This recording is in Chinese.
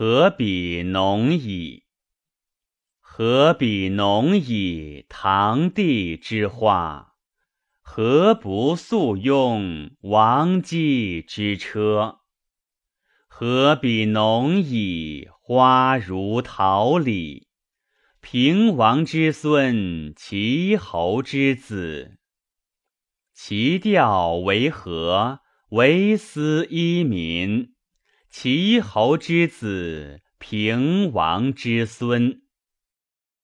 何比农矣？何比农矣？堂棣之花，何不速用王姬之车？何比农矣？花如桃李，平王之孙，齐侯之子。其调为和，为斯依民。齐侯之子，平王之孙。